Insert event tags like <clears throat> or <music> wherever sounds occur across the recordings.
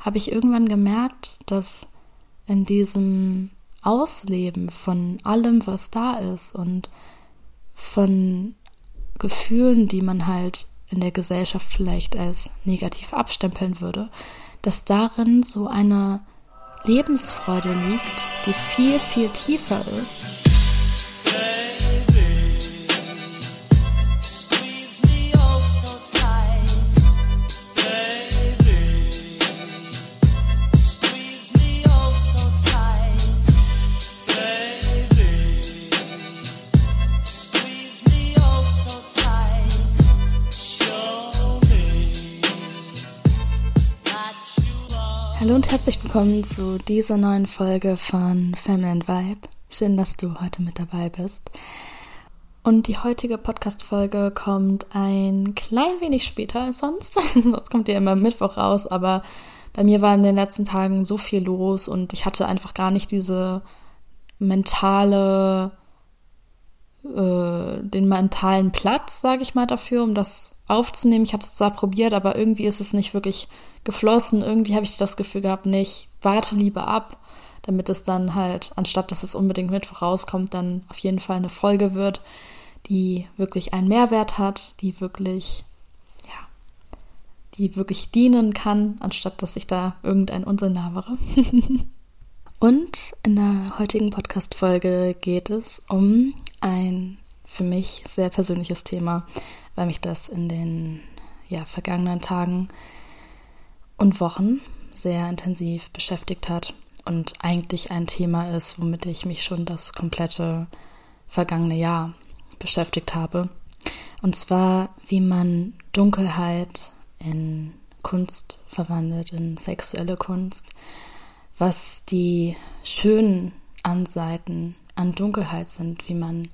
habe ich irgendwann gemerkt, dass in diesem Ausleben von allem, was da ist und von Gefühlen, die man halt in der Gesellschaft vielleicht als negativ abstempeln würde, dass darin so eine Lebensfreude liegt, die viel, viel tiefer ist. Hallo und herzlich willkommen zu dieser neuen Folge von Family and Vibe. Schön, dass du heute mit dabei bist. Und die heutige Podcast-Folge kommt ein klein wenig später als sonst. <laughs> sonst kommt die immer Mittwoch raus, aber bei mir war in den letzten Tagen so viel los und ich hatte einfach gar nicht diese mentale äh, den mentalen Platz, sage ich mal, dafür, um das aufzunehmen. Ich habe es zwar probiert, aber irgendwie ist es nicht wirklich geflossen. Irgendwie habe ich das Gefühl gehabt, nicht, warte lieber ab, damit es dann halt, anstatt dass es unbedingt mit vorauskommt, dann auf jeden Fall eine Folge wird, die wirklich einen Mehrwert hat, die wirklich, ja, die wirklich dienen kann, anstatt dass ich da irgendein Unsinn labere. <laughs> Und in der heutigen Podcast-Folge geht es um ein für mich sehr persönliches Thema, weil mich das in den ja, vergangenen Tagen und Wochen sehr intensiv beschäftigt hat und eigentlich ein Thema ist, womit ich mich schon das komplette vergangene Jahr beschäftigt habe. Und zwar, wie man Dunkelheit in Kunst verwandelt, in sexuelle Kunst, was die schönen Anseiten an Dunkelheit sind, wie man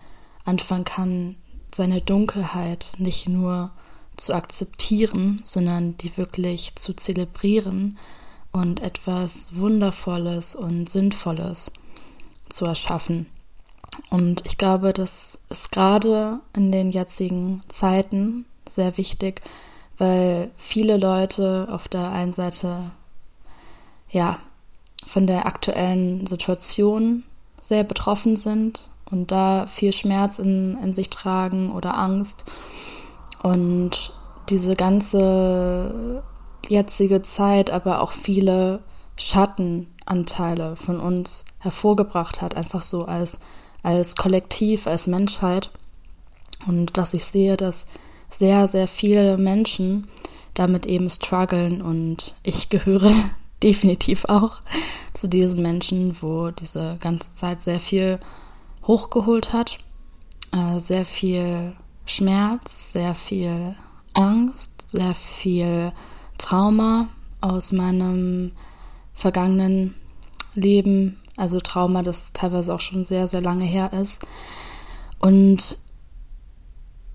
anfangen kann, seine Dunkelheit nicht nur zu akzeptieren, sondern die wirklich zu zelebrieren und etwas Wundervolles und Sinnvolles zu erschaffen. Und ich glaube, das ist gerade in den jetzigen Zeiten sehr wichtig, weil viele Leute auf der einen Seite ja von der aktuellen Situation sehr betroffen sind und da viel Schmerz in, in sich tragen oder Angst. Und diese ganze jetzige Zeit aber auch viele Schattenanteile von uns hervorgebracht hat, einfach so als, als Kollektiv, als Menschheit. Und dass ich sehe, dass sehr, sehr viele Menschen damit eben strugglen und ich gehöre definitiv auch zu diesen Menschen, wo diese ganze Zeit sehr viel hochgeholt hat, äh, sehr viel Schmerz, sehr viel Angst, sehr viel Trauma aus meinem vergangenen Leben, also Trauma, das teilweise auch schon sehr, sehr lange her ist. Und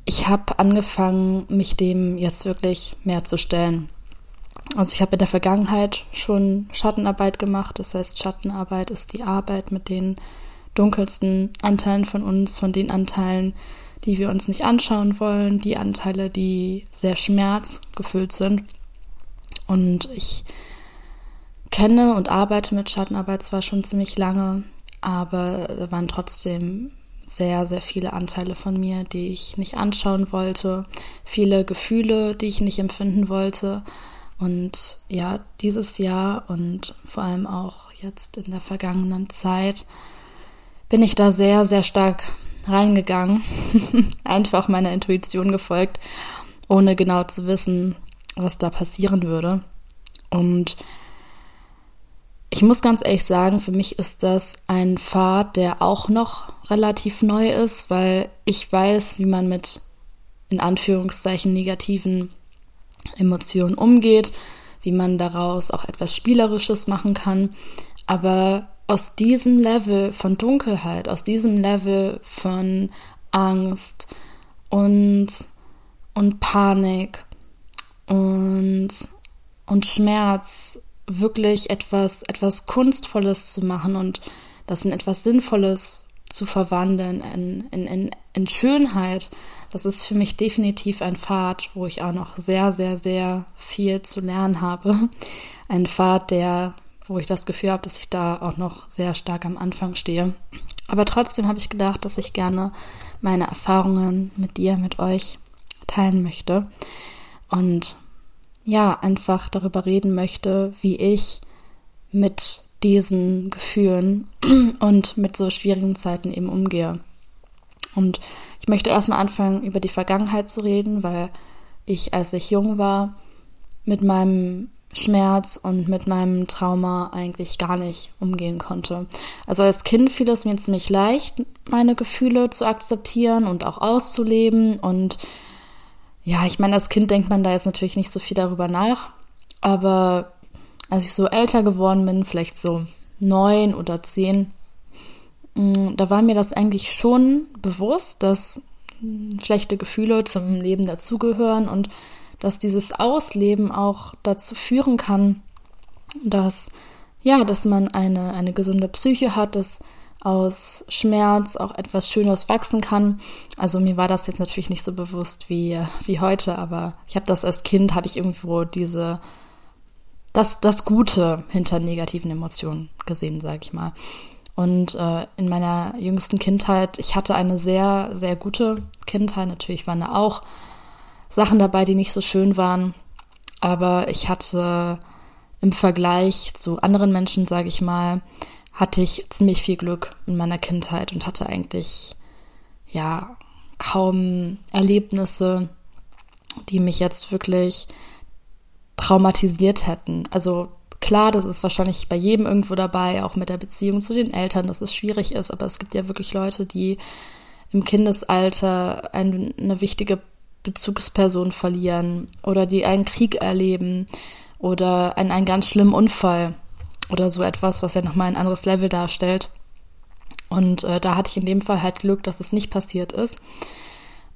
ich habe angefangen, mich dem jetzt wirklich mehr zu stellen. Also ich habe in der Vergangenheit schon Schattenarbeit gemacht. Das heißt, Schattenarbeit ist die Arbeit mit den dunkelsten Anteilen von uns, von den Anteilen, die wir uns nicht anschauen wollen, die Anteile, die sehr schmerzgefüllt sind. Und ich kenne und arbeite mit Schattenarbeit zwar schon ziemlich lange, aber da waren trotzdem sehr, sehr viele Anteile von mir, die ich nicht anschauen wollte, viele Gefühle, die ich nicht empfinden wollte. Und ja, dieses Jahr und vor allem auch jetzt in der vergangenen Zeit bin ich da sehr, sehr stark reingegangen. <laughs> Einfach meiner Intuition gefolgt, ohne genau zu wissen, was da passieren würde. Und ich muss ganz ehrlich sagen, für mich ist das ein Pfad, der auch noch relativ neu ist, weil ich weiß, wie man mit in Anführungszeichen negativen Emotionen umgeht, wie man daraus auch etwas Spielerisches machen kann. Aber aus diesem Level von Dunkelheit, aus diesem Level von Angst und, und Panik und, und Schmerz wirklich etwas, etwas Kunstvolles zu machen und das in etwas Sinnvolles zu verwandeln in, in, in, in Schönheit, das ist für mich definitiv ein Pfad, wo ich auch noch sehr, sehr, sehr viel zu lernen habe. Ein Pfad, der, wo ich das Gefühl habe, dass ich da auch noch sehr stark am Anfang stehe. Aber trotzdem habe ich gedacht, dass ich gerne meine Erfahrungen mit dir, mit euch teilen möchte. Und ja, einfach darüber reden möchte, wie ich mit diesen Gefühlen und mit so schwierigen Zeiten eben umgehe. Und ich möchte erstmal anfangen, über die Vergangenheit zu reden, weil ich, als ich jung war, mit meinem Schmerz und mit meinem Trauma eigentlich gar nicht umgehen konnte. Also als Kind fiel es mir ziemlich leicht, meine Gefühle zu akzeptieren und auch auszuleben. Und ja, ich meine, als Kind denkt man da jetzt natürlich nicht so viel darüber nach. Aber als ich so älter geworden bin, vielleicht so neun oder zehn, da war mir das eigentlich schon bewusst, dass schlechte Gefühle zum Leben dazugehören und dass dieses Ausleben auch dazu führen kann, dass ja, dass man eine, eine gesunde Psyche hat, dass aus Schmerz auch etwas Schönes wachsen kann. Also mir war das jetzt natürlich nicht so bewusst wie, wie heute, aber ich habe das als Kind, habe ich irgendwo diese das, das Gute hinter negativen Emotionen gesehen, sage ich mal. Und äh, in meiner jüngsten Kindheit, ich hatte eine sehr, sehr gute Kindheit. Natürlich waren da auch Sachen dabei, die nicht so schön waren. Aber ich hatte im Vergleich zu anderen Menschen, sage ich mal, hatte ich ziemlich viel Glück in meiner Kindheit und hatte eigentlich ja kaum Erlebnisse, die mich jetzt wirklich traumatisiert hätten. Also klar, das ist wahrscheinlich bei jedem irgendwo dabei, auch mit der Beziehung zu den Eltern, dass es schwierig ist, aber es gibt ja wirklich Leute, die im Kindesalter eine, wichtige Bezugsperson verlieren oder die einen Krieg erleben oder einen, einen ganz schlimmen Unfall oder so etwas, was ja nochmal ein anderes Level darstellt. Und äh, da hatte ich in dem Fall halt Glück, dass es nicht passiert ist.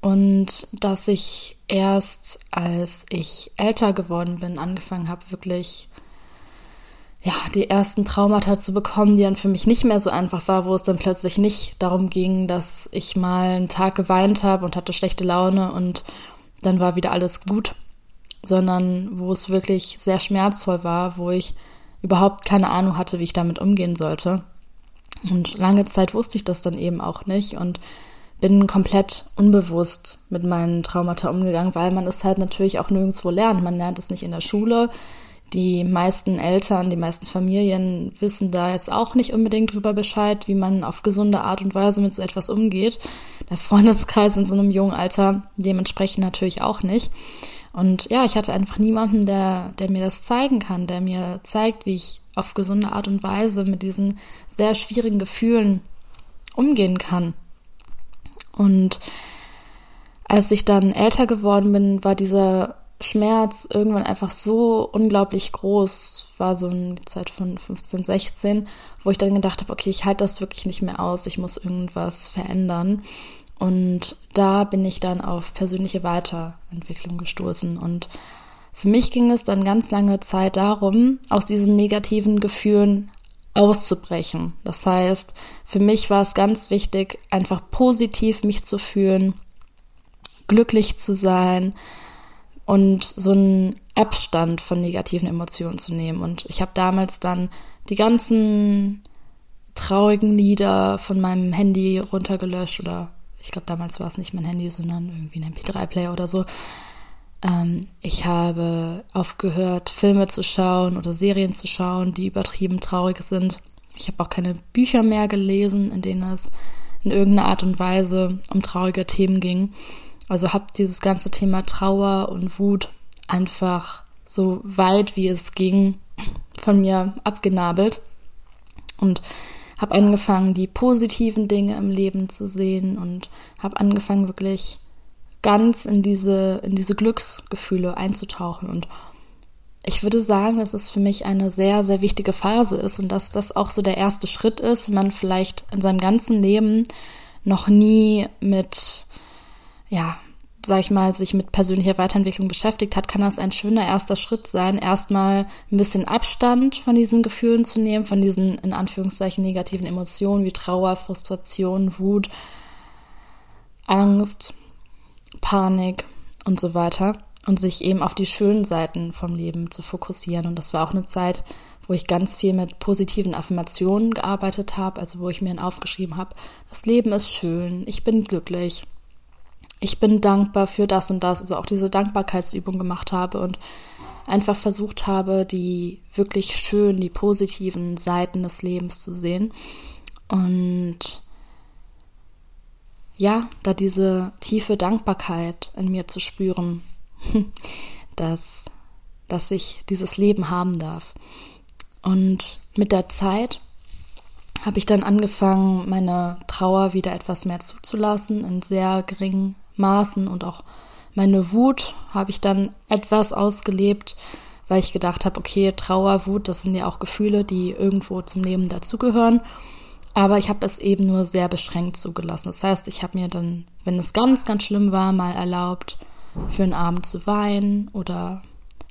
Und dass ich erst, als ich älter geworden bin, angefangen habe, wirklich ja, die ersten Traumata zu bekommen, die dann für mich nicht mehr so einfach war, wo es dann plötzlich nicht darum ging, dass ich mal einen Tag geweint habe und hatte schlechte Laune und dann war wieder alles gut, sondern wo es wirklich sehr schmerzvoll war, wo ich überhaupt keine Ahnung hatte, wie ich damit umgehen sollte. Und lange Zeit wusste ich das dann eben auch nicht und bin komplett unbewusst mit meinen Traumata umgegangen, weil man es halt natürlich auch nirgendwo lernt. Man lernt es nicht in der Schule. Die meisten Eltern, die meisten Familien wissen da jetzt auch nicht unbedingt drüber Bescheid, wie man auf gesunde Art und Weise mit so etwas umgeht. Der Freundeskreis in so einem jungen Alter dementsprechend natürlich auch nicht. Und ja, ich hatte einfach niemanden, der, der mir das zeigen kann, der mir zeigt, wie ich auf gesunde Art und Weise mit diesen sehr schwierigen Gefühlen umgehen kann. Und als ich dann älter geworden bin, war dieser Schmerz irgendwann einfach so unglaublich groß, war so eine Zeit von 15, 16, wo ich dann gedacht habe, okay, ich halte das wirklich nicht mehr aus, ich muss irgendwas verändern. Und da bin ich dann auf persönliche Weiterentwicklung gestoßen. Und für mich ging es dann ganz lange Zeit darum, aus diesen negativen Gefühlen auszubrechen. Das heißt, für mich war es ganz wichtig, einfach positiv mich zu fühlen, glücklich zu sein und so einen Abstand von negativen Emotionen zu nehmen. Und ich habe damals dann die ganzen traurigen Lieder von meinem Handy runtergelöscht oder ich glaube damals war es nicht mein Handy, sondern irgendwie ein MP3-Player oder so. Ähm, ich habe aufgehört, Filme zu schauen oder Serien zu schauen, die übertrieben traurig sind. Ich habe auch keine Bücher mehr gelesen, in denen es in irgendeiner Art und Weise um traurige Themen ging. Also habe dieses ganze Thema Trauer und Wut einfach so weit wie es ging von mir abgenabelt und habe angefangen, die positiven Dinge im Leben zu sehen und habe angefangen, wirklich ganz in diese, in diese Glücksgefühle einzutauchen. Und ich würde sagen, dass es für mich eine sehr, sehr wichtige Phase ist und dass das auch so der erste Schritt ist, wenn man vielleicht in seinem ganzen Leben noch nie mit, ja, sag ich mal, sich mit persönlicher Weiterentwicklung beschäftigt hat, kann das ein schöner erster Schritt sein, erstmal ein bisschen Abstand von diesen Gefühlen zu nehmen, von diesen in Anführungszeichen negativen Emotionen wie Trauer, Frustration, Wut, Angst, Panik und so weiter und sich eben auf die schönen Seiten vom Leben zu fokussieren. Und das war auch eine Zeit, wo ich ganz viel mit positiven Affirmationen gearbeitet habe, also wo ich mir aufgeschrieben habe, das Leben ist schön, ich bin glücklich, ich bin dankbar für das und das, also auch diese Dankbarkeitsübung gemacht habe und einfach versucht habe, die wirklich schönen, die positiven Seiten des Lebens zu sehen. Und ja, da diese tiefe Dankbarkeit in mir zu spüren, <laughs> dass, dass ich dieses Leben haben darf. Und mit der Zeit habe ich dann angefangen, meine Trauer wieder etwas mehr zuzulassen, in sehr geringen Maßen und auch meine Wut habe ich dann etwas ausgelebt, weil ich gedacht habe, okay, Trauer, Wut, das sind ja auch Gefühle, die irgendwo zum Leben dazugehören. Aber ich habe es eben nur sehr beschränkt zugelassen. Das heißt, ich habe mir dann, wenn es ganz, ganz schlimm war, mal erlaubt, für einen Abend zu weinen oder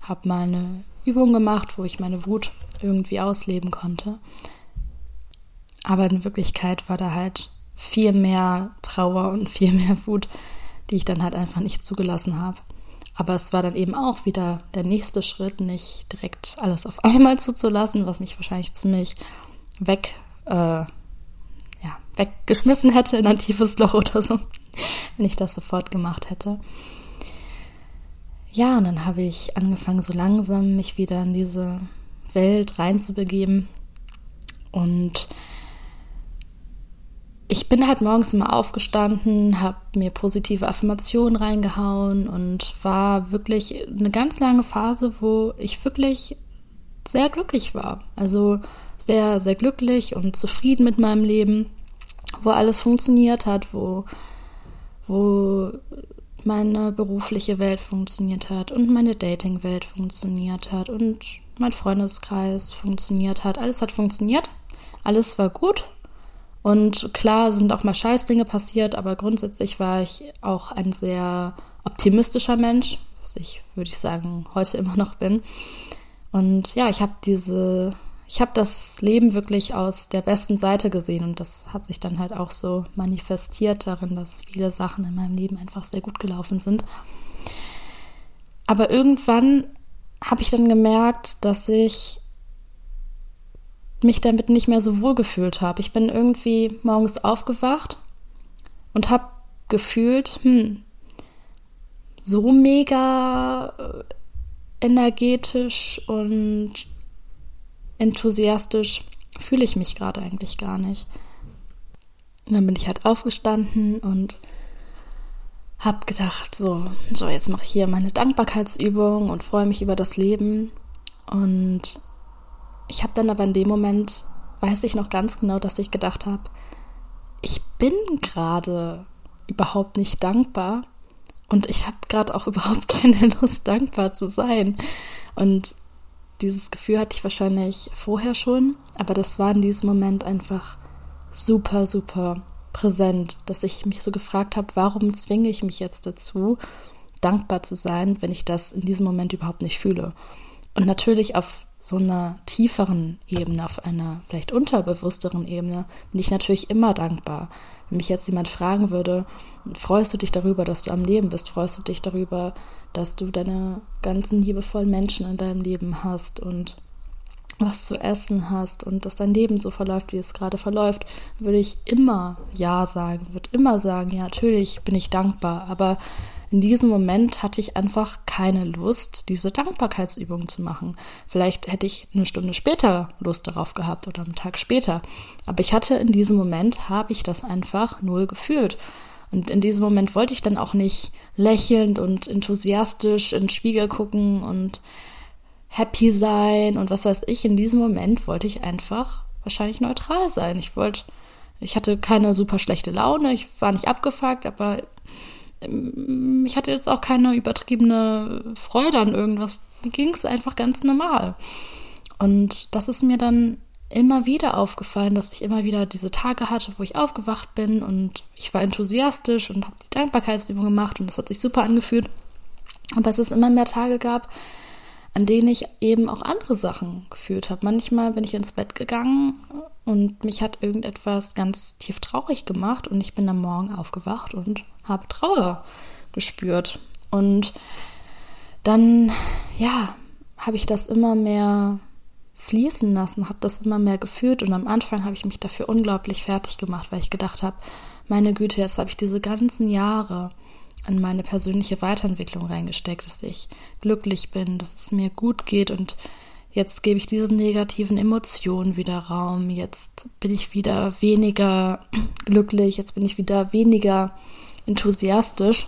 habe mal eine Übung gemacht, wo ich meine Wut irgendwie ausleben konnte. Aber in Wirklichkeit war da halt viel mehr Trauer und <laughs> viel mehr Wut, die ich dann halt einfach nicht zugelassen habe. Aber es war dann eben auch wieder der nächste Schritt, nicht direkt alles auf <laughs> einmal zuzulassen, was mich wahrscheinlich ziemlich weg, äh, ja, weggeschmissen hätte in ein tiefes Loch <laughs> oder so, wenn ich das sofort gemacht hätte. Ja, und dann habe ich angefangen, so langsam mich wieder in diese Welt reinzubegeben. Und ich bin halt morgens immer aufgestanden, habe mir positive Affirmationen reingehauen und war wirklich eine ganz lange Phase, wo ich wirklich sehr glücklich war. Also sehr, sehr glücklich und zufrieden mit meinem Leben, wo alles funktioniert hat, wo, wo meine berufliche Welt funktioniert hat und meine Dating-Welt funktioniert hat und mein Freundeskreis funktioniert hat. Alles hat funktioniert, alles war gut. Und klar sind auch mal Scheißdinge passiert, aber grundsätzlich war ich auch ein sehr optimistischer Mensch, was ich, würde ich sagen, heute <laughs> immer noch bin. Und ja, ich habe diese ich habe das Leben wirklich aus der besten Seite gesehen und das hat sich dann halt auch so manifestiert darin, dass viele Sachen in meinem Leben einfach sehr gut gelaufen sind. Aber irgendwann habe ich dann gemerkt, dass ich mich damit nicht mehr so wohl gefühlt habe. Ich bin irgendwie morgens aufgewacht und habe gefühlt, hm, so mega äh, energetisch und enthusiastisch fühle ich mich gerade eigentlich gar nicht. Und dann bin ich halt aufgestanden und habe gedacht, so, so jetzt mache ich hier meine Dankbarkeitsübung und freue mich über das Leben. Und ich habe dann aber in dem Moment, weiß ich noch ganz genau, dass ich gedacht habe, ich bin gerade überhaupt nicht dankbar und ich habe gerade auch <laughs> überhaupt keine Lust, dankbar zu sein. Und dieses Gefühl hatte ich wahrscheinlich vorher schon, aber das war in diesem Moment einfach super, super präsent, dass ich mich so gefragt habe, warum zwinge ich mich jetzt dazu, dankbar zu sein, wenn ich das in diesem Moment überhaupt nicht fühle. Und natürlich auf so einer tieferen Ebene, auf einer vielleicht unterbewussteren Ebene, bin ich natürlich immer dankbar. Wenn mich jetzt jemand fragen würde, freust du dich darüber, dass du am Leben bist? Freust du dich darüber, dass du deine ganzen liebevollen Menschen in deinem Leben hast und was zu essen hast und dass dein Leben so verläuft, wie es gerade verläuft, würde ich immer Ja sagen, würde immer sagen, ja, natürlich bin ich dankbar, aber in diesem Moment hatte ich einfach keine Lust, diese Dankbarkeitsübung zu machen. Vielleicht hätte ich eine Stunde später Lust darauf gehabt oder einen Tag später. Aber ich hatte in diesem Moment, habe ich das einfach null gefühlt. Und in diesem Moment wollte ich dann auch nicht lächelnd und enthusiastisch in den Spiegel gucken und happy sein und was weiß ich. In diesem Moment wollte ich einfach wahrscheinlich neutral sein. Ich wollte, ich hatte keine super schlechte Laune, ich war nicht abgefuckt, aber ich hatte jetzt auch keine übertriebene Freude an irgendwas. Mir ging es einfach ganz normal. Und das ist mir dann immer wieder aufgefallen, dass ich immer wieder diese Tage hatte, wo ich aufgewacht bin und ich war enthusiastisch und habe die Dankbarkeitsübung gemacht und das hat sich super angefühlt. Aber es ist immer mehr Tage gab, an denen ich eben auch andere Sachen gefühlt habe. Manchmal bin ich ins Bett gegangen und mich hat irgendetwas ganz tief traurig gemacht und ich bin am Morgen aufgewacht und habe Trauer gespürt. Und dann, ja, habe ich das immer mehr fließen lassen, habe das immer mehr gefühlt und am Anfang habe ich mich dafür unglaublich fertig gemacht, weil ich gedacht habe, meine Güte, jetzt habe ich diese ganzen Jahre in meine persönliche Weiterentwicklung reingesteckt, dass ich glücklich bin, dass es mir gut geht und jetzt gebe ich diesen negativen Emotionen wieder Raum, jetzt bin ich wieder weniger <clears throat> glücklich, jetzt bin ich wieder weniger enthusiastisch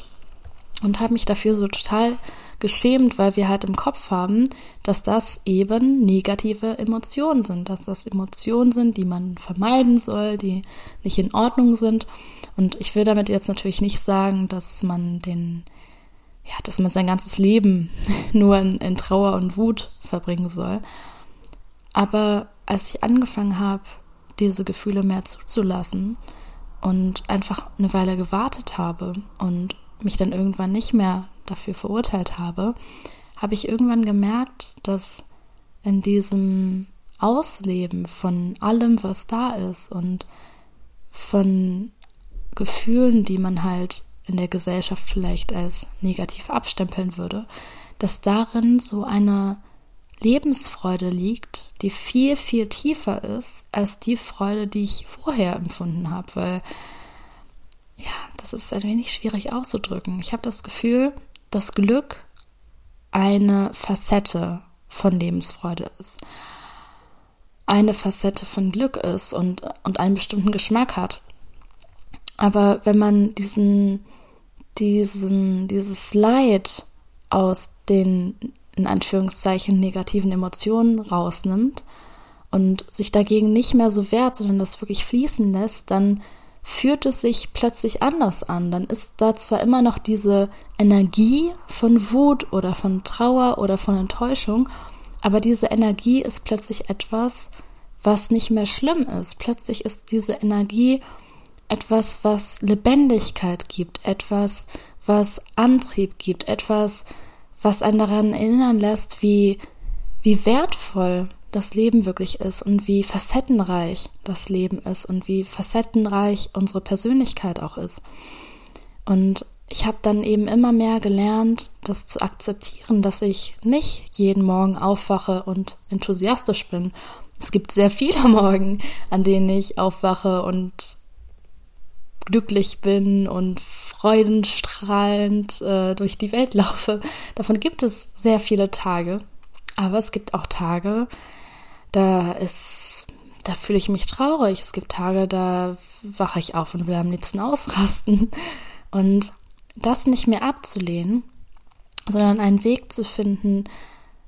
und habe mich dafür so total geschämt, weil wir halt im Kopf haben, dass das eben negative Emotionen sind, dass das Emotionen sind, die man vermeiden soll, die nicht in Ordnung sind. Und ich will damit jetzt natürlich nicht sagen, dass man den, ja, dass man sein ganzes Leben <laughs> nur in, in Trauer und Wut verbringen soll. Aber als ich angefangen habe, diese Gefühle mehr zuzulassen und einfach eine Weile gewartet habe und mich dann irgendwann nicht mehr dafür verurteilt habe, habe ich irgendwann gemerkt, dass in diesem Ausleben von allem, was da ist und von Gefühlen, die man halt in der Gesellschaft vielleicht als negativ abstempeln würde, dass darin so eine Lebensfreude liegt, die viel, viel tiefer ist als die Freude, die ich vorher empfunden habe, weil ja, das ist ein wenig schwierig auszudrücken. Ich habe das Gefühl, dass Glück eine Facette von Lebensfreude ist. Eine Facette von Glück ist und, und einen bestimmten Geschmack hat. Aber wenn man diesen, diesen, dieses Leid aus den, in Anführungszeichen, negativen Emotionen rausnimmt und sich dagegen nicht mehr so wehrt, sondern das wirklich fließen lässt, dann fühlt es sich plötzlich anders an. Dann ist da zwar immer noch diese Energie von Wut oder von Trauer oder von Enttäuschung, aber diese Energie ist plötzlich etwas, was nicht mehr schlimm ist. Plötzlich ist diese Energie etwas, was Lebendigkeit gibt, etwas, was Antrieb gibt, etwas, was einen daran erinnern lässt, wie, wie wertvoll das Leben wirklich ist und wie facettenreich das Leben ist und wie facettenreich unsere Persönlichkeit auch ist. Und ich habe dann eben immer mehr gelernt, das zu akzeptieren, dass ich nicht jeden Morgen aufwache und enthusiastisch bin. Es gibt sehr viele <laughs> Morgen, an denen ich aufwache und glücklich bin und freudenstrahlend äh, durch die Welt laufe. Davon gibt es sehr viele Tage. Aber es gibt auch Tage, da ist, da fühle ich mich traurig. Es gibt Tage, da wache ich auf und will am liebsten ausrasten. Und das nicht mehr abzulehnen, sondern einen Weg zu finden,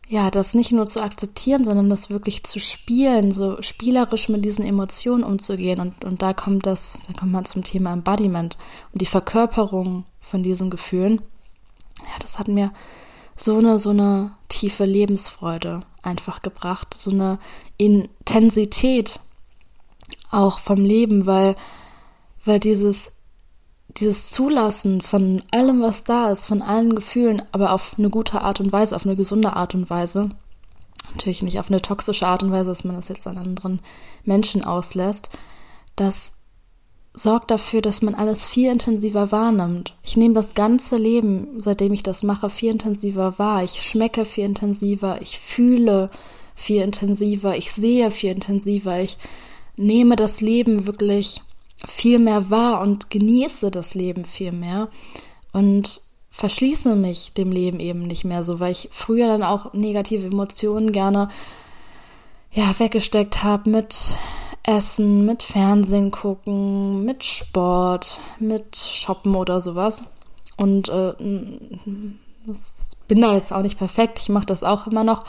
ja, das nicht nur zu akzeptieren, sondern das wirklich zu spielen, so spielerisch mit diesen Emotionen umzugehen. Und, und da kommt das, da kommt man zum Thema Embodiment und die Verkörperung von diesen Gefühlen. Ja, das hat mir so eine, so eine tiefe Lebensfreude einfach gebracht, so eine Intensität auch vom Leben, weil, weil dieses, dieses Zulassen von allem, was da ist, von allen Gefühlen, aber auf eine gute Art und Weise, auf eine gesunde Art und Weise, natürlich nicht auf eine toxische Art und Weise, dass man das jetzt an anderen Menschen auslässt, das sorgt dafür, dass man alles viel intensiver wahrnimmt. Ich nehme das ganze Leben, seitdem ich das mache, viel intensiver wahr. Ich schmecke viel intensiver, ich fühle viel intensiver, ich sehe viel intensiver, ich nehme das Leben wirklich viel mehr wahr und genieße das Leben viel mehr und verschließe mich dem Leben eben nicht mehr so, weil ich früher dann auch negative Emotionen gerne ja weggesteckt habe mit Essen, mit Fernsehen gucken, mit Sport, mit Shoppen oder sowas. Und äh, das bin da jetzt auch nicht perfekt. Ich mache das auch immer noch.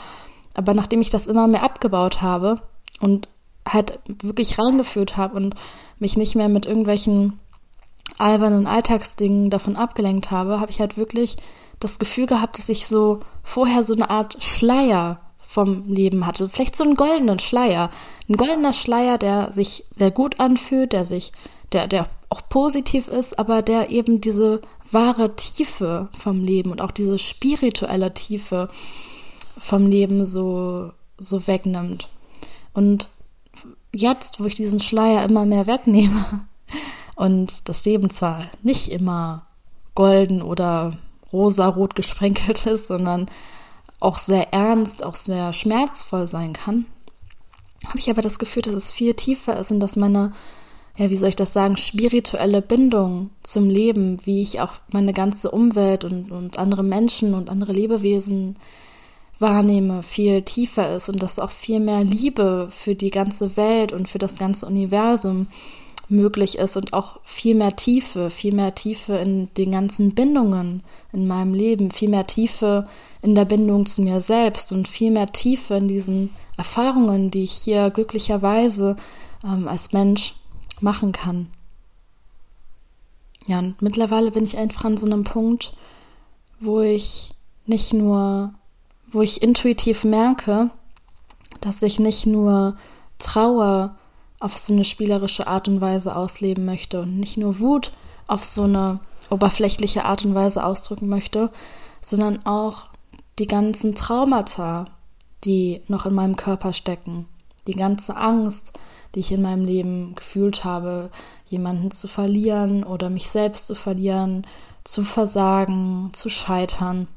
Aber nachdem ich das immer mehr abgebaut habe und halt wirklich reingeführt habe und mich nicht mehr mit irgendwelchen albernen Alltagsdingen davon abgelenkt habe, habe ich halt wirklich das Gefühl gehabt, dass ich so vorher so eine Art Schleier vom Leben hatte. Vielleicht so einen goldenen Schleier. Ein goldener Schleier, der sich sehr gut anfühlt, der sich, der, der auch positiv ist, aber der eben diese wahre Tiefe vom Leben und auch diese spirituelle Tiefe vom Leben so, so wegnimmt. Und jetzt, wo ich diesen Schleier immer mehr wegnehme <laughs> und das Leben zwar nicht immer golden oder rosa-rot gesprenkelt ist, sondern auch sehr ernst, auch sehr schmerzvoll sein kann, habe ich aber das Gefühl, dass es viel tiefer ist und dass meine, ja, wie soll ich das sagen, spirituelle Bindung zum Leben, wie ich auch meine ganze Umwelt und, und andere Menschen und andere Lebewesen wahrnehme, viel tiefer ist und dass auch viel mehr Liebe für die ganze Welt und für das ganze Universum möglich ist und auch viel mehr Tiefe, viel mehr Tiefe in den ganzen Bindungen in meinem Leben, viel mehr Tiefe in der Bindung zu mir selbst und viel mehr Tiefe in diesen Erfahrungen, die ich hier glücklicherweise ähm, als Mensch machen kann. Ja, und mittlerweile bin ich einfach an so einem Punkt, wo ich nicht nur, wo ich intuitiv merke, dass ich nicht nur Trauer auf so eine spielerische Art und Weise ausleben möchte und nicht nur Wut auf so eine oberflächliche Art und Weise ausdrücken möchte, sondern auch die ganzen Traumata, die noch in meinem Körper stecken, die ganze Angst, die ich in meinem Leben gefühlt habe, jemanden zu verlieren oder mich selbst zu verlieren, zu versagen, zu scheitern,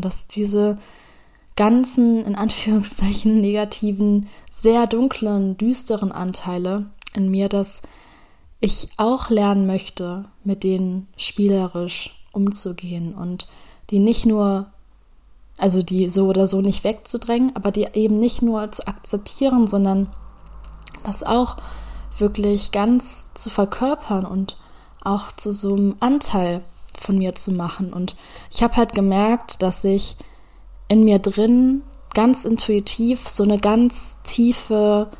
dass diese ganzen, in Anführungszeichen, <laughs> negativen, sehr dunklen, düsteren Anteile in mir, dass ich auch lernen möchte, mit denen spielerisch umzugehen und die nicht nur, also die so oder so nicht wegzudrängen, aber die eben nicht nur zu akzeptieren, sondern das auch wirklich ganz zu verkörpern und auch zu so einem Anteil von mir zu machen. Und ich habe halt gemerkt, dass ich in mir drin ganz intuitiv so eine ganz tiefe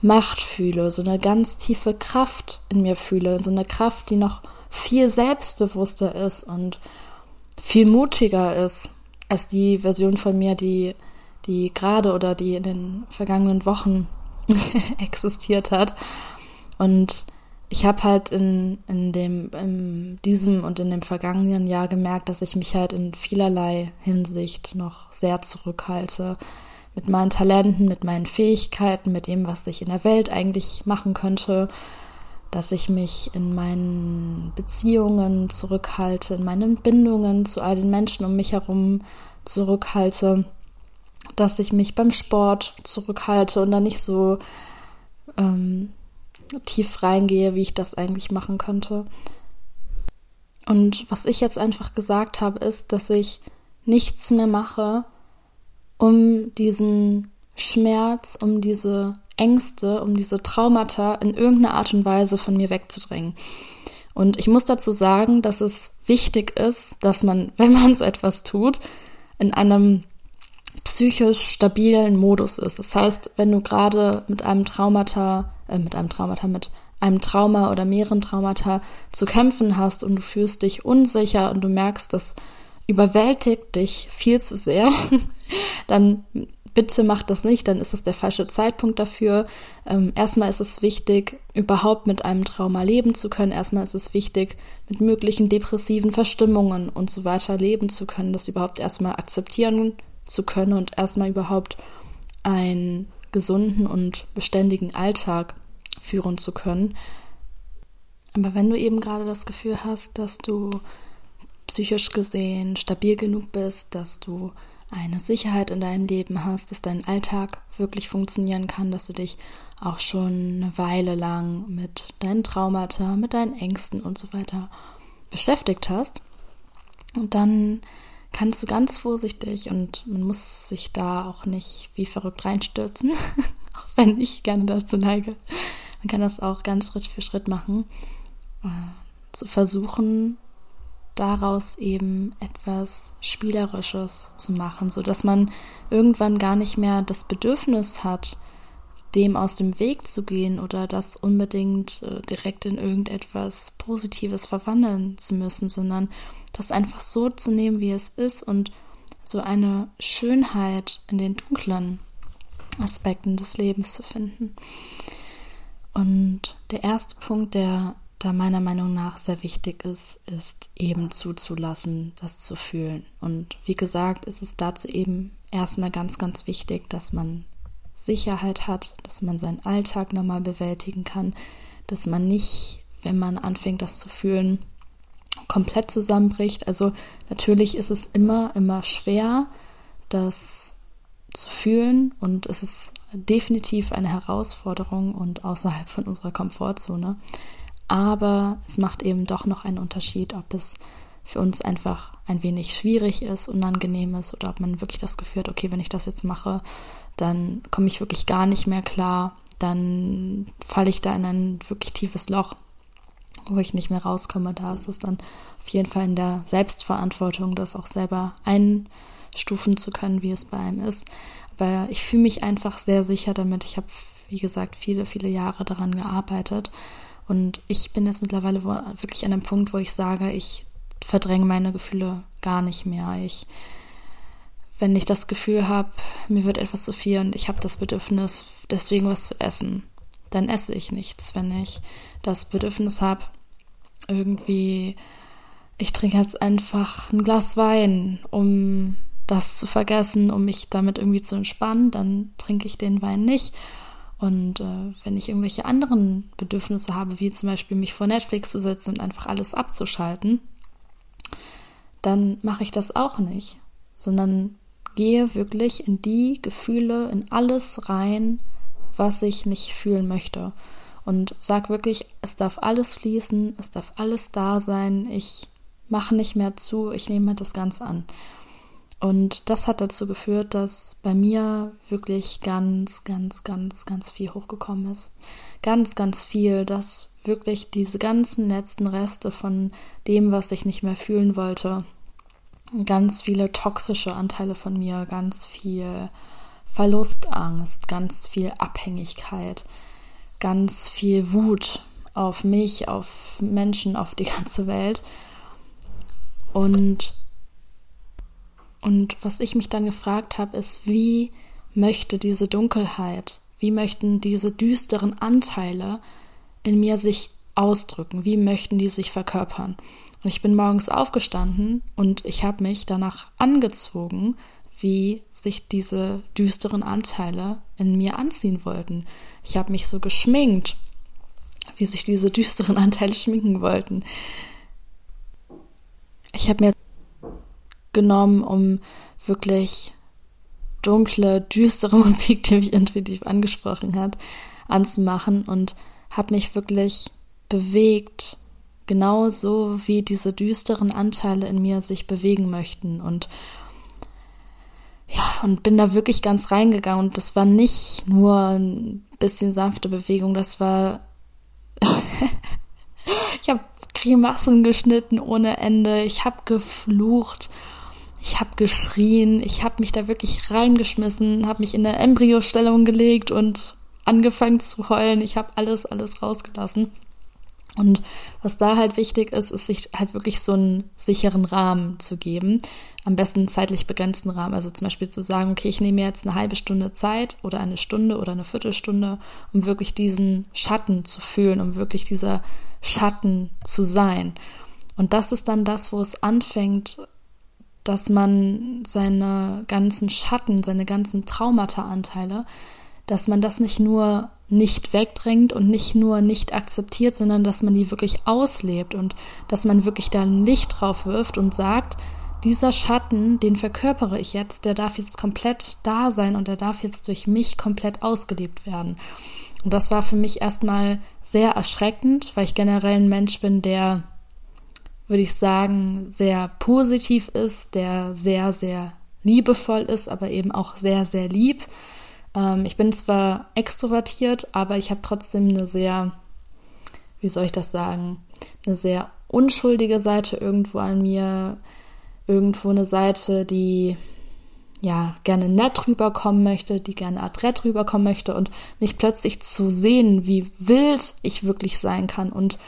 Macht fühle, so eine ganz tiefe Kraft in mir fühle, so eine Kraft, die noch viel selbstbewusster ist und viel mutiger ist als die Version von mir, die, die gerade oder die in den vergangenen Wochen <laughs> existiert hat. Und ich habe halt in, in dem, in diesem und in dem vergangenen Jahr gemerkt, dass ich mich halt in vielerlei Hinsicht noch sehr zurückhalte. Mit meinen Talenten, mit meinen Fähigkeiten, mit dem, was ich in der Welt eigentlich machen könnte. Dass ich mich in meinen Beziehungen zurückhalte, in meinen Bindungen zu all den Menschen um mich herum zurückhalte. Dass ich mich beim Sport zurückhalte und dann nicht so ähm, tief reingehe, wie ich das eigentlich machen könnte. Und was ich jetzt einfach gesagt habe, ist, dass ich nichts mehr mache, um diesen Schmerz, um diese Ängste, um diese Traumata in irgendeiner Art und Weise von mir wegzudrängen. Und ich muss dazu sagen, dass es wichtig ist, dass man, <laughs> wenn man so etwas tut, in einem psychisch stabilen Modus ist. Das heißt, wenn du gerade mit einem Traumata äh, mit einem Traumata, mit einem Trauma oder mehreren Traumata zu kämpfen hast und du fühlst dich unsicher und du merkst, das überwältigt dich viel zu sehr, <laughs> dann bitte mach das nicht, dann ist das der falsche Zeitpunkt dafür. Ähm, erstmal ist es wichtig, überhaupt mit einem Trauma leben zu können. Erstmal ist es wichtig, mit möglichen depressiven Verstimmungen und so weiter leben zu können, das überhaupt erstmal akzeptieren zu können und erstmal überhaupt einen gesunden und beständigen Alltag führen zu können. Aber wenn du eben gerade das Gefühl hast, dass du psychisch gesehen stabil genug bist, dass du eine Sicherheit in deinem Leben hast, dass dein Alltag wirklich funktionieren kann, dass du dich auch schon eine Weile lang mit deinen Traumata, mit deinen Ängsten und so weiter beschäftigt hast, dann kannst du ganz vorsichtig und man muss sich da auch nicht wie verrückt reinstürzen, <laughs> auch wenn ich gerne dazu neige, man kann das auch ganz Schritt für Schritt machen, äh, zu versuchen, daraus eben etwas Spielerisches zu machen, so dass man irgendwann gar nicht mehr das Bedürfnis hat, dem aus dem Weg zu gehen oder das unbedingt äh, direkt in irgendetwas Positives verwandeln zu müssen, sondern das einfach so zu nehmen, wie es ist und so eine Schönheit in den dunklen Aspekten des Lebens zu finden. Und der erste Punkt, der da meiner Meinung nach sehr wichtig ist, ist eben zuzulassen, das zu fühlen. Und wie gesagt, ist es dazu eben erstmal ganz, ganz wichtig, dass man Sicherheit hat, dass man seinen Alltag normal bewältigen kann, dass man nicht, wenn man anfängt, das zu fühlen, komplett zusammenbricht. Also natürlich ist es immer, immer schwer, das zu fühlen und es ist definitiv eine Herausforderung und außerhalb von unserer Komfortzone. Aber es macht eben doch noch einen Unterschied, ob es für uns einfach ein wenig schwierig ist, unangenehm ist oder ob man wirklich das Gefühl hat, okay, wenn ich das jetzt mache, dann komme ich wirklich gar nicht mehr klar, dann falle ich da in ein wirklich tiefes Loch, wo ich nicht mehr rauskomme. Da ist es dann auf jeden Fall in der Selbstverantwortung, das auch selber einstufen zu können, wie es bei einem ist. Aber ich fühle mich einfach sehr sicher damit. Ich habe, wie gesagt, viele, viele Jahre daran gearbeitet. Und ich bin jetzt mittlerweile wirklich an einem Punkt, wo ich sage, ich verdränge meine Gefühle gar nicht mehr. Ich, wenn ich das Gefühl habe, mir wird etwas zu viel und ich habe das Bedürfnis, deswegen was zu essen, dann esse ich nichts. Wenn ich das Bedürfnis habe, irgendwie, ich trinke jetzt einfach ein Glas Wein, um das zu vergessen, um mich damit irgendwie zu entspannen, dann trinke ich den Wein nicht. Und äh, wenn ich irgendwelche anderen Bedürfnisse habe, wie zum Beispiel mich vor Netflix zu setzen und einfach alles abzuschalten, dann mache ich das auch nicht, sondern gehe wirklich in die Gefühle, in alles rein, was ich nicht fühlen möchte. Und sag wirklich, es darf alles fließen, es darf alles da sein, ich mache nicht mehr zu, ich nehme das Ganze an. Und das hat dazu geführt, dass bei mir wirklich ganz, ganz, ganz, ganz viel hochgekommen ist. Ganz, ganz viel, dass wirklich diese ganzen letzten Reste von dem, was ich nicht mehr fühlen wollte, ganz viele toxische Anteile von mir, ganz viel Verlustangst, ganz viel Abhängigkeit, ganz viel Wut auf mich, auf Menschen, auf die <laughs> ganze Welt. Und und was ich mich dann gefragt habe, ist, wie möchte diese Dunkelheit, wie möchten diese düsteren Anteile in mir sich ausdrücken, wie möchten die sich verkörpern. Und ich bin morgens aufgestanden und ich habe mich danach angezogen, wie sich diese düsteren Anteile in mir anziehen wollten. Ich habe mich so geschminkt, wie sich diese <laughs> düsteren Anteile schminken wollten. Ich habe mir genommen, um wirklich dunkle, düstere <laughs> Musik, die mich intuitiv angesprochen hat, anzumachen und habe mich wirklich bewegt, genauso wie diese düsteren Anteile in mir sich bewegen möchten und ja, und bin da wirklich ganz reingegangen und das war nicht nur ein bisschen sanfte Bewegung, das war <laughs> ich habe Grimassen geschnitten ohne Ende, ich habe geflucht ich habe geschrien, ich habe mich da wirklich reingeschmissen, habe mich in der Embryostellung gelegt und angefangen zu heulen. Ich habe alles, alles rausgelassen. Und was da halt wichtig ist, ist sich halt wirklich so einen sicheren Rahmen zu geben. Am besten zeitlich begrenzten Rahmen. Also zum Beispiel zu sagen, okay, ich nehme mir jetzt eine halbe Stunde Zeit oder eine Stunde oder eine Viertelstunde, um wirklich diesen Schatten zu fühlen, um wirklich dieser Schatten zu sein. Und das ist dann das, wo es anfängt, dass man seine ganzen Schatten, seine ganzen Traumata-Anteile, dass man das nicht nur nicht wegdrängt und nicht nur nicht akzeptiert, sondern dass man die wirklich auslebt und dass man wirklich da ein Licht drauf wirft und sagt, dieser Schatten, den verkörpere ich jetzt, der darf jetzt komplett da sein und der darf jetzt durch mich komplett ausgelebt werden. Und das war für mich erstmal sehr erschreckend, weil ich generell ein Mensch bin, der würde ich sagen, sehr positiv ist, der sehr, sehr liebevoll ist, aber eben auch sehr, sehr lieb. Ähm, ich bin zwar extrovertiert, aber ich habe trotzdem eine sehr, wie soll ich das sagen, eine sehr unschuldige Seite irgendwo an mir, irgendwo eine Seite, die ja gerne nett rüberkommen möchte, die gerne adrett rüberkommen möchte und mich plötzlich zu sehen, wie wild ich wirklich sein kann und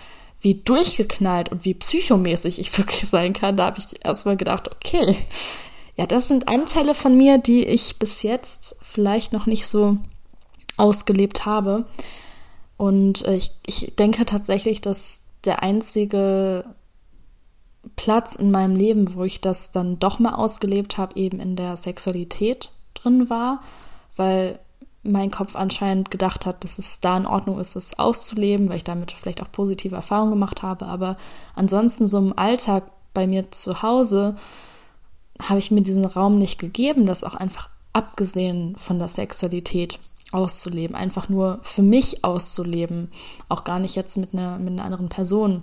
wie durchgeknallt und wie psychomäßig ich <laughs> wirklich sein kann, da habe ich erstmal gedacht, okay, ja, das sind Anteile von mir, die ich bis jetzt vielleicht noch nicht so ausgelebt habe. Und äh, ich, ich denke tatsächlich, dass der einzige Platz in meinem Leben, wo ich das dann doch mal ausgelebt habe, eben in der Sexualität drin war, weil mein Kopf anscheinend gedacht hat, dass es da in Ordnung ist, es auszuleben, weil ich damit vielleicht auch positive Erfahrungen gemacht habe. Aber ansonsten so im Alltag bei mir zu Hause habe ich mir diesen Raum nicht gegeben, das auch einfach abgesehen von der Sexualität auszuleben, einfach nur für mich auszuleben, auch gar nicht jetzt mit einer, mit einer anderen Person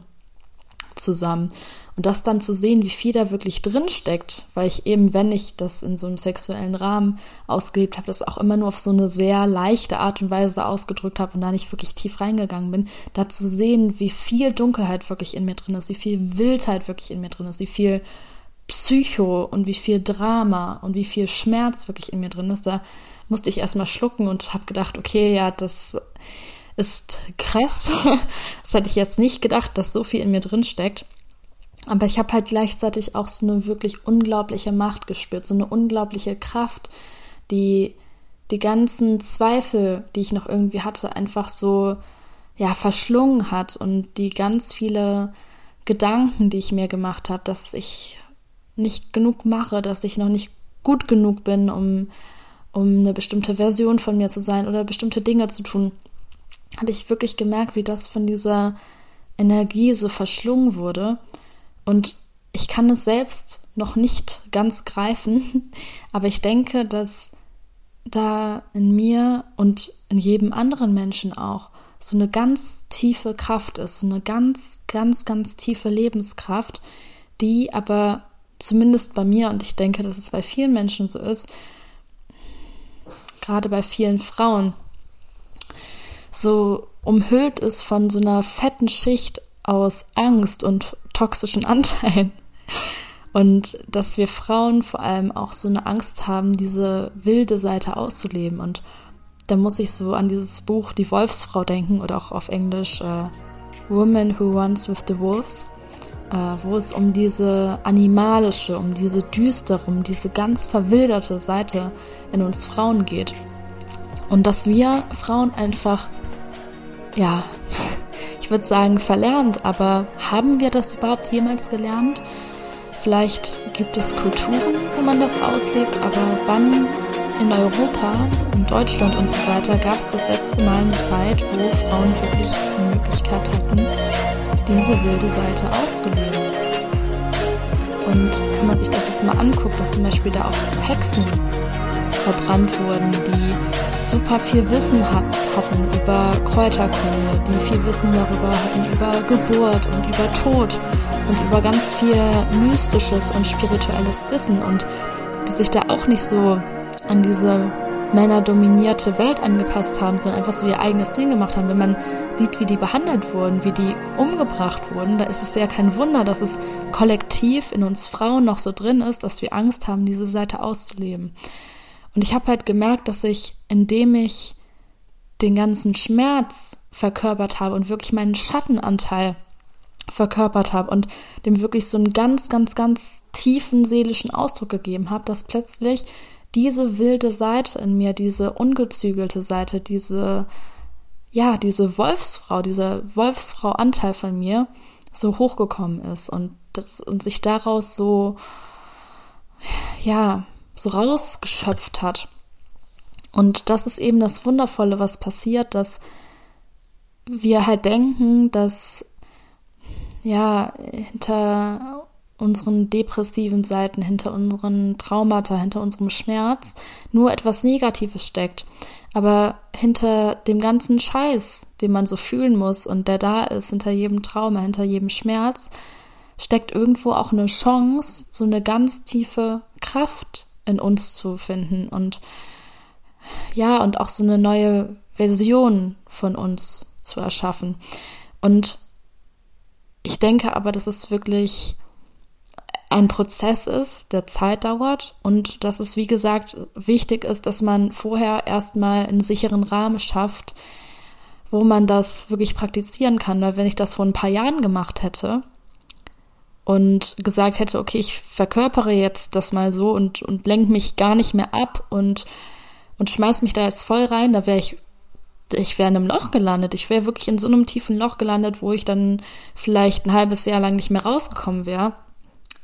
zusammen. Und das dann zu sehen, wie viel da wirklich drin steckt, weil ich eben, wenn ich das in so einem sexuellen Rahmen ausgelebt habe, das auch immer nur auf so eine sehr leichte Art und Weise ausgedrückt habe und da nicht wirklich tief reingegangen bin, da zu sehen, wie viel Dunkelheit wirklich in mir drin ist, wie viel Wildheit wirklich in mir drin ist, wie viel Psycho und wie viel Drama und wie viel Schmerz wirklich in mir drin ist, da musste ich erstmal schlucken und habe gedacht, okay, ja, das ist krass. <laughs> Das hätte ich jetzt nicht gedacht, dass so viel in mir drin steckt. Aber ich habe halt gleichzeitig auch so eine wirklich unglaubliche Macht gespürt, so eine unglaubliche Kraft, die die ganzen Zweifel, die ich noch irgendwie hatte, einfach so ja verschlungen hat und die ganz viele Gedanken, die ich mir gemacht habe, dass ich nicht genug mache, dass ich noch nicht gut genug bin, um, um eine bestimmte Version von mir zu sein oder bestimmte Dinge zu tun, habe ich wirklich gemerkt, wie das von dieser Energie so verschlungen wurde. Und ich kann es selbst noch nicht ganz greifen, <laughs> aber ich denke, dass da in mir und in jedem anderen Menschen auch so eine ganz tiefe Kraft ist, so eine ganz, ganz, ganz tiefe Lebenskraft, die aber zumindest bei mir und ich denke, dass es bei vielen Menschen so ist, gerade bei vielen Frauen, so umhüllt ist von so einer fetten Schicht aus Angst und toxischen Anteilen. Und dass wir Frauen vor allem auch so eine Angst haben, diese wilde Seite auszuleben. Und da muss ich so an dieses Buch Die Wolfsfrau denken oder auch auf Englisch uh, Woman Who Runs with the Wolves, uh, wo es um diese animalische, um diese düstere, um diese ganz verwilderte Seite in uns Frauen geht. Und dass wir Frauen einfach, ja, würde sagen, verlernt, aber haben wir das überhaupt jemals gelernt? Vielleicht gibt es Kulturen, wo man das auslebt, aber wann in Europa, in Deutschland und so weiter gab es das letzte Mal eine Zeit, wo Frauen wirklich die Möglichkeit hatten, diese wilde Seite auszuleben. Und wenn man sich das jetzt mal anguckt, dass zum Beispiel da auch Hexen verbrannt wurden, die super viel Wissen hat, hatten über Kräuterkunde, die viel Wissen darüber hatten, über Geburt und über Tod und über ganz viel mystisches und spirituelles Wissen und die sich da auch nicht so an diese männerdominierte Welt angepasst haben, sondern einfach so ihr eigenes Ding gemacht haben. Wenn man sieht, wie die behandelt wurden, wie die umgebracht wurden, da ist es ja kein Wunder, dass es kollektiv in uns Frauen noch so drin ist, dass wir Angst haben, diese Seite auszuleben. Und ich habe halt gemerkt, dass ich, indem ich den ganzen Schmerz verkörpert habe und wirklich meinen Schattenanteil verkörpert habe und dem wirklich so einen ganz, ganz, ganz tiefen seelischen Ausdruck gegeben habe, dass plötzlich diese wilde Seite in mir, diese ungezügelte Seite, diese, ja, diese Wolfsfrau, dieser Wolfsfrau-Anteil von mir so hochgekommen ist und, das, und sich daraus so, ja, so rausgeschöpft hat. Und das ist eben das Wundervolle, was passiert, dass wir halt denken, dass ja hinter unseren depressiven Seiten, hinter unseren Traumata, hinter unserem Schmerz nur etwas Negatives steckt. Aber hinter dem ganzen Scheiß, den man so fühlen muss und der da ist, hinter jedem Trauma, hinter jedem Schmerz, steckt irgendwo auch eine Chance, so eine ganz tiefe Kraft in uns zu finden und ja, und auch so eine neue Version von uns zu erschaffen. Und ich denke aber, dass es wirklich ein Prozess ist, der Zeit dauert und dass es, wie gesagt, wichtig ist, dass man vorher erstmal einen sicheren Rahmen schafft, wo man das wirklich praktizieren kann. Weil wenn ich das vor ein paar Jahren gemacht hätte, und gesagt hätte, okay, ich verkörpere jetzt das mal so und, und lenke mich gar nicht mehr ab und, und schmeiß mich da jetzt voll rein, da wäre ich, ich wäre in einem Loch gelandet. Ich wäre wirklich in so einem tiefen Loch gelandet, wo ich dann vielleicht ein halbes Jahr lang nicht mehr rausgekommen wäre.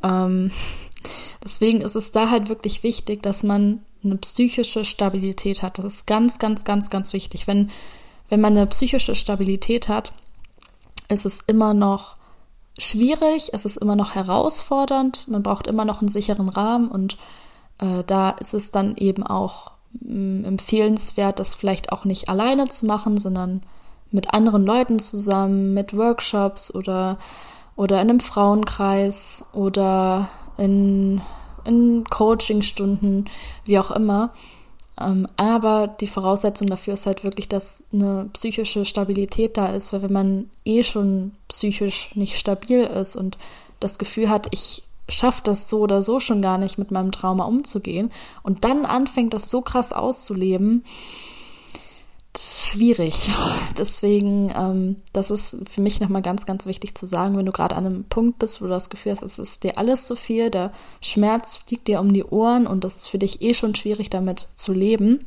Ähm, <laughs> deswegen ist es da halt wirklich wichtig, dass man eine psychische Stabilität hat. Das ist ganz, ganz, ganz, ganz wichtig. Wenn, wenn man eine psychische Stabilität hat, ist es immer noch schwierig, es ist immer noch herausfordernd, man braucht immer noch einen sicheren Rahmen und äh, da ist es dann eben auch mm, empfehlenswert, das vielleicht auch nicht alleine zu machen, sondern mit anderen Leuten zusammen, mit Workshops oder, oder in einem Frauenkreis oder in, in Coachingstunden, wie auch immer. Ähm, aber die Voraussetzung dafür ist halt wirklich, dass eine psychische Stabilität da ist, weil wenn man eh schon psychisch nicht stabil ist und das Gefühl hat, ich schaffe das so oder so schon gar nicht mit meinem Trauma umzugehen und dann anfängt, das so krass auszuleben, schwierig. <laughs> Deswegen, ähm, das ist für mich nochmal ganz, ganz wichtig zu sagen, wenn du gerade an einem Punkt bist, wo du das Gefühl hast, es ist dir alles zu viel, der Schmerz fliegt dir um die Ohren und das ist für dich eh schon schwierig, damit zu leben,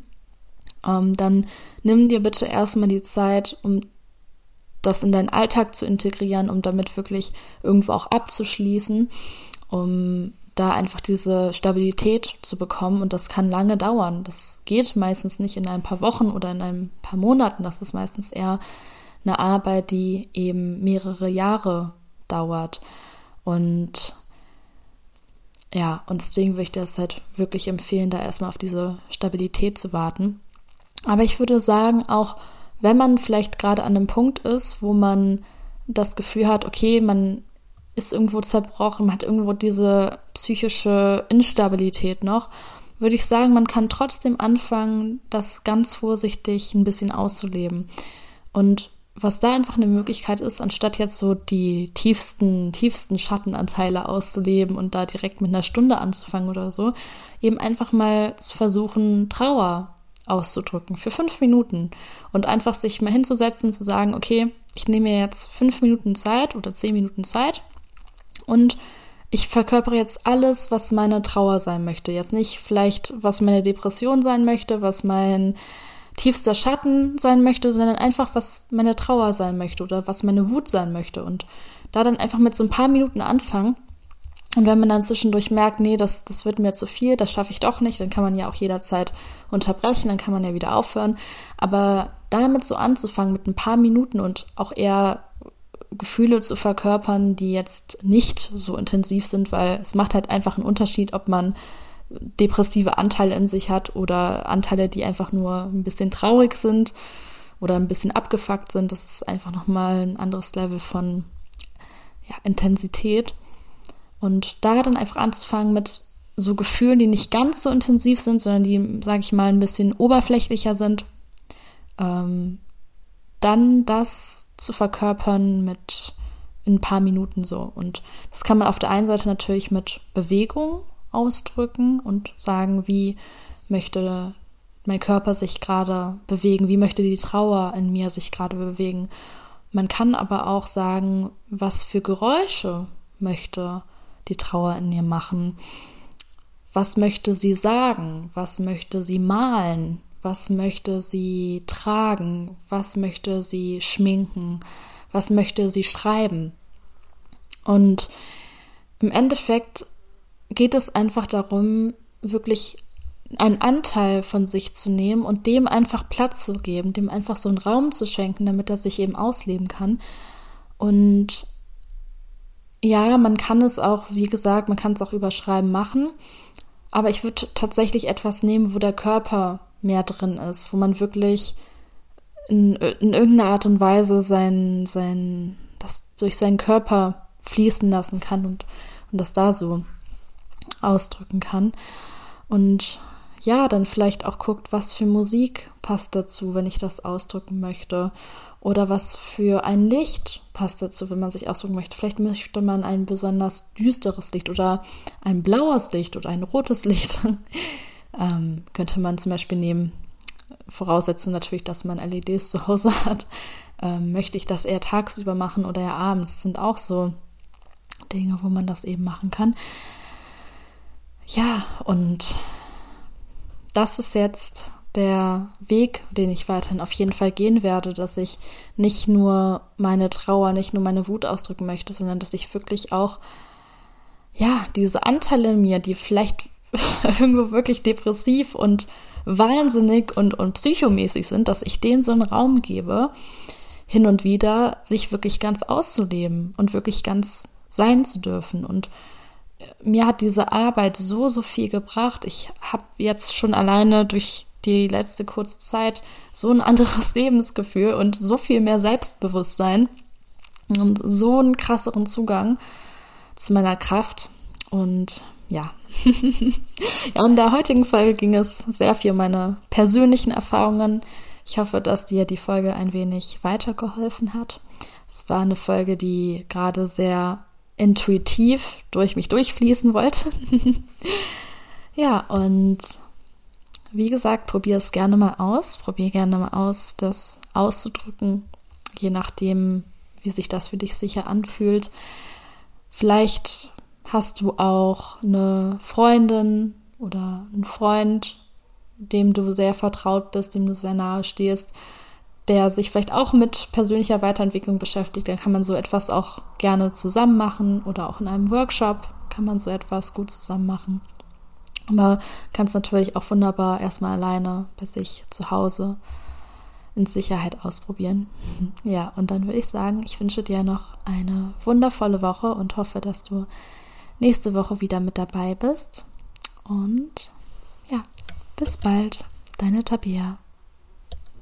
ähm, dann nimm dir bitte erstmal die Zeit, um das in deinen Alltag zu integrieren, um damit wirklich irgendwo auch abzuschließen, um da einfach diese Stabilität zu bekommen und das kann lange dauern. Das geht meistens nicht in ein paar Wochen oder in ein paar Monaten. Das ist meistens eher eine Arbeit, die eben mehrere Jahre dauert. Und ja, und deswegen würde ich das halt wirklich empfehlen, da erstmal auf diese Stabilität zu warten. Aber ich würde sagen, auch wenn man vielleicht gerade an einem Punkt ist, wo man das Gefühl hat, okay, man ist irgendwo zerbrochen, hat irgendwo diese psychische Instabilität noch, würde ich sagen, man kann trotzdem anfangen, das ganz vorsichtig ein bisschen auszuleben. Und was da einfach eine Möglichkeit ist, anstatt jetzt so die tiefsten, tiefsten Schattenanteile auszuleben und da direkt mit einer Stunde anzufangen oder so, eben einfach mal zu versuchen, Trauer auszudrücken für fünf Minuten und einfach sich mal hinzusetzen, zu sagen, okay, ich nehme mir jetzt fünf Minuten Zeit oder zehn Minuten Zeit und ich verkörpere jetzt alles, was meine Trauer sein möchte. Jetzt nicht vielleicht, was meine Depression sein möchte, was mein tiefster Schatten sein möchte, sondern einfach, was meine Trauer sein möchte oder was meine Wut sein möchte. Und da dann einfach mit so ein paar Minuten anfangen. Und wenn man dann zwischendurch merkt, nee, das, das wird mir zu viel, das schaffe ich doch nicht, dann kann man ja auch jederzeit unterbrechen, dann kann man ja wieder aufhören. Aber damit so anzufangen mit ein paar Minuten und auch eher Gefühle zu verkörpern, die jetzt nicht so intensiv sind, weil es macht halt einfach einen Unterschied, ob man depressive Anteile in sich hat oder Anteile, die einfach nur ein bisschen traurig sind oder ein bisschen abgefuckt sind. Das ist einfach nochmal ein anderes Level von ja, Intensität. Und da dann einfach anzufangen mit so Gefühlen, die nicht ganz so intensiv sind, sondern die, sage ich mal, ein bisschen oberflächlicher sind. Ähm, dann das zu verkörpern mit ein paar Minuten so. Und das kann man auf der einen Seite natürlich mit Bewegung ausdrücken und sagen, wie möchte mein Körper sich gerade bewegen, wie möchte die Trauer in mir sich gerade bewegen. Man kann aber auch sagen, was für Geräusche möchte die Trauer in mir machen. Was möchte sie sagen? Was möchte sie malen? Was möchte sie tragen, was möchte sie schminken, was möchte sie schreiben. Und im Endeffekt geht es einfach darum, wirklich einen Anteil von sich zu nehmen und dem einfach Platz zu geben, dem einfach so einen Raum zu schenken, damit er sich eben ausleben kann. Und ja, man kann es auch, wie gesagt, man kann es auch überschreiben machen, aber ich würde tatsächlich etwas nehmen, wo der Körper mehr drin ist, wo man wirklich in, in irgendeiner Art und Weise sein, sein, das durch seinen Körper fließen lassen kann und, und das da so ausdrücken kann. Und ja, dann vielleicht auch guckt, was für Musik passt dazu, wenn ich das ausdrücken möchte. Oder was für ein Licht passt dazu, wenn man sich ausdrücken möchte. Vielleicht möchte man ein besonders düsteres Licht oder ein blaues Licht oder ein rotes Licht. <laughs> Ähm, könnte man zum Beispiel nehmen, Voraussetzung natürlich, dass man LEDs zu Hause <laughs> hat. Ähm, möchte ich das eher tagsüber machen oder eher abends? Das sind auch so Dinge, wo man das eben machen kann. Ja, und das ist jetzt der Weg, den ich weiterhin auf jeden Fall gehen werde, dass ich nicht nur meine Trauer, nicht nur meine Wut ausdrücken möchte, sondern dass ich wirklich auch, ja, diese Anteile in mir, die vielleicht <laughs> irgendwo wirklich depressiv und wahnsinnig und, und psychomäßig sind, dass ich denen so einen Raum gebe, hin und wieder sich wirklich ganz auszuleben und wirklich ganz sein zu dürfen. Und mir hat diese Arbeit so, so viel gebracht. Ich habe jetzt schon alleine durch die letzte kurze Zeit so ein anderes <laughs> Lebensgefühl und so viel mehr Selbstbewusstsein und so einen krasseren Zugang zu meiner Kraft. Und ja. <laughs> ja, in der heutigen Folge ging es sehr viel um meine persönlichen Erfahrungen. Ich hoffe, dass dir die Folge ein wenig weitergeholfen hat. Es war eine Folge, die gerade sehr intuitiv durch mich durchfließen wollte. <laughs> ja, und wie gesagt, probier es gerne mal aus. Probier gerne mal aus, das auszudrücken, je nachdem, wie sich das für dich sicher anfühlt. Vielleicht hast du auch eine Freundin oder einen Freund, dem du sehr vertraut bist, dem du sehr nahe stehst, der sich vielleicht auch mit persönlicher Weiterentwicklung beschäftigt, dann kann man so etwas auch gerne zusammen machen oder auch in einem Workshop kann man so etwas gut zusammen machen. Aber kann es natürlich auch wunderbar erstmal alleine bei sich zu Hause in Sicherheit ausprobieren. <laughs> Ja, und dann würde ich sagen, ich wünsche dir noch eine wundervolle Woche und hoffe, dass du nächste Woche wieder mit dabei bist. Und ja, bis bald, deine Tabea.